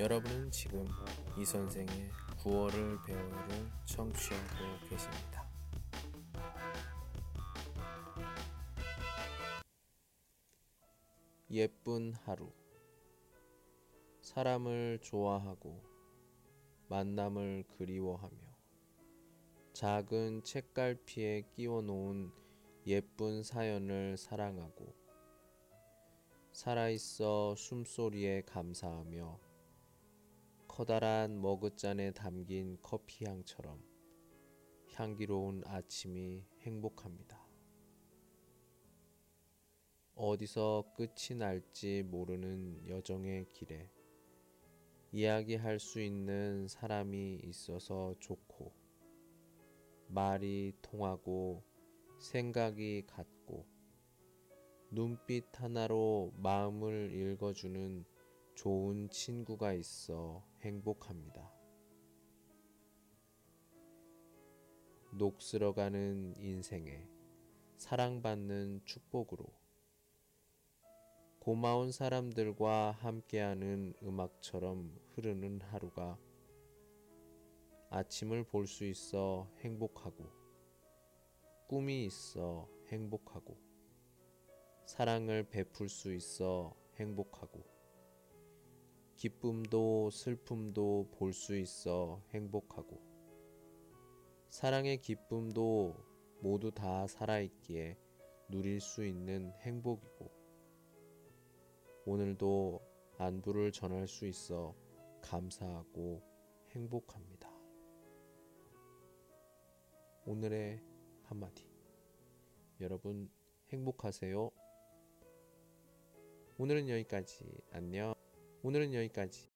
여러분은 지금 이 선생의 구월을 배우를 청취하고 계십니다. 예쁜 하루 사람을 좋아하고 만남을 그리워하며 작은 책갈피에 끼워 놓은 예쁜 사연을 사랑하고 살아있어 숨소리에 감사하며 커다란 머그잔에 담긴 커피 향처럼 향기로운 아침이 행복합니다. 어디서 끝이 날지 모르는 여정의 길에 이야기할 수 있는 사람이 있어서 좋고 말이 통하고 생각이 같고 눈빛 하나로 마음을 읽어주는 좋은 친구가 있어 행복합니다. 녹슬어가는 인생에 사랑받는 축복으로 고마운 사람들과 함께하는 음악처럼 흐르는 하루가 아침을 볼 수 있어 행복하고 꿈이 있어 행복하고 사랑을 베풀 수 있어 행복하고 기쁨도 슬픔도 볼 수 있어 행복하고 사랑의 기쁨도 모두 다 살아있기에 누릴 수 있는 행복이고 오늘도 안부를 전할 수 있어 감사하고 행복합니다. 오늘의 한마디. 여러분 행복하세요. 오늘은 여기까지. 안녕. 오늘은 여기까지.